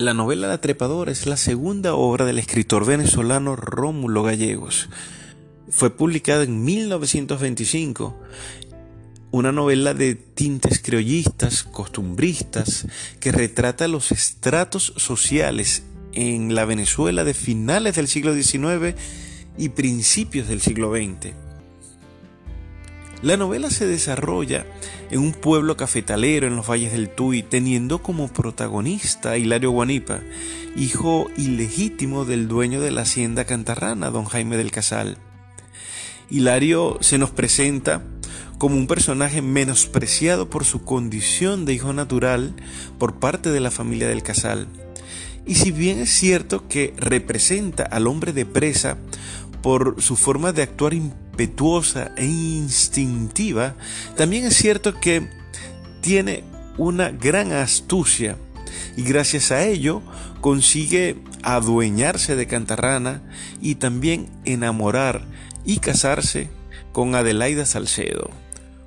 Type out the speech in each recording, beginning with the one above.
La novela La Trepadora es la segunda obra del escritor venezolano Rómulo Gallegos. Fue publicada en 1925, una novela de tintes criollistas, costumbristas, que retrata los estratos sociales en la Venezuela de finales del siglo XIX y principios del siglo XX. La novela se desarrolla en un pueblo cafetalero en los valles del Tuy, teniendo como protagonista a Hilario Guanipa, hijo ilegítimo del dueño de la hacienda cantarrana, don Jaime del Casal. Hilario se nos presenta como un personaje menospreciado por su condición de hijo natural por parte de la familia del Casal. Y si bien es cierto que representa al hombre de presa por su forma de actuar impetuosa e instintiva, también es cierto que tiene una gran astucia y gracias a ello consigue adueñarse de Cantarrana y también enamorar y casarse con Adelaida Salcedo,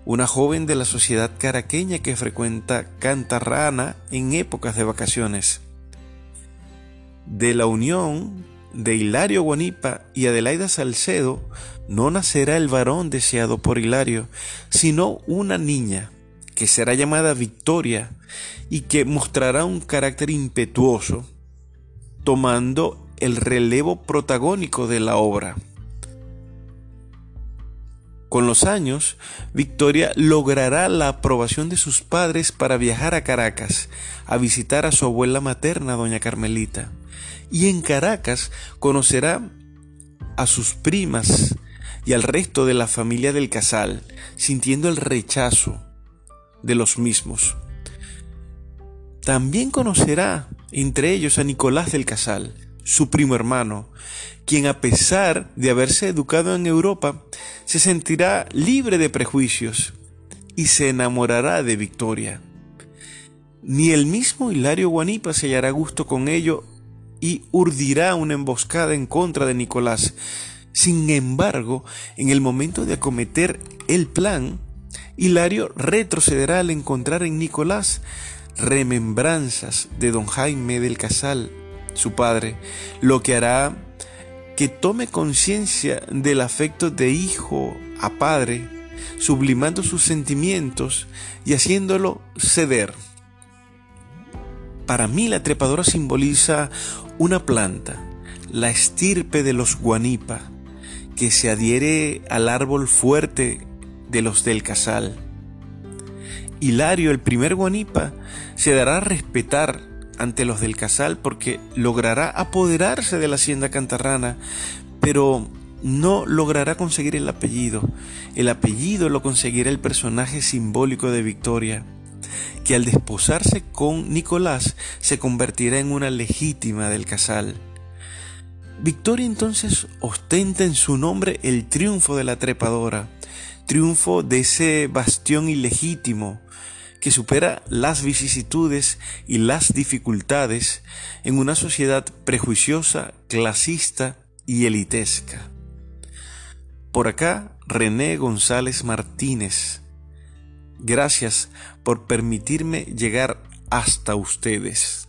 una joven de la sociedad caraqueña que frecuenta Cantarrana en épocas de vacaciones. De la unión de Hilario Guanipa y Adelaida Salcedo no nacerá el varón deseado por Hilario, sino una niña que será llamada Victoria y que mostrará un carácter impetuoso, tomando el relevo protagónico de la obra. Con los años, Victoria logrará la aprobación de sus padres para viajar a Caracas a visitar a su abuela materna, doña Carmelita y en Caracas conocerá a sus primas y al resto de la familia del casal, sintiendo el rechazo de los mismos. También conocerá entre ellos a Nicolás del Casal, su primo hermano, quien a pesar de haberse educado en Europa, se sentirá libre de prejuicios y se enamorará de Victoria. Ni el mismo Hilario Guanipa se hallará gusto con ello y urdirá una emboscada en contra de Nicolás. Sin embargo, en el momento de acometer el plan, Hilario retrocederá al encontrar en Nicolás remembranzas de don Jaime del Casal, su padre, lo que hará que tome conciencia del afecto de hijo a padre, sublimando sus sentimientos y haciéndolo ceder. Para mí la trepadora simboliza una planta, la estirpe de los guanipa, que se adhiere al árbol fuerte de los del casal. Hilario, el primer guanipa, se dará a respetar ante los del casal porque logrará apoderarse de la hacienda cantarrana, pero no logrará conseguir el apellido. El apellido lo conseguirá el personaje simbólico de Victoria que al desposarse con Nicolás se convertirá en una legítima del casal. Victoria entonces ostenta en su nombre el triunfo de la trepadora, triunfo de ese bastión ilegítimo que supera las vicisitudes y las dificultades en una sociedad prejuiciosa, clasista y elitesca. Por acá, René González Martínez, Gracias por permitirme llegar hasta ustedes.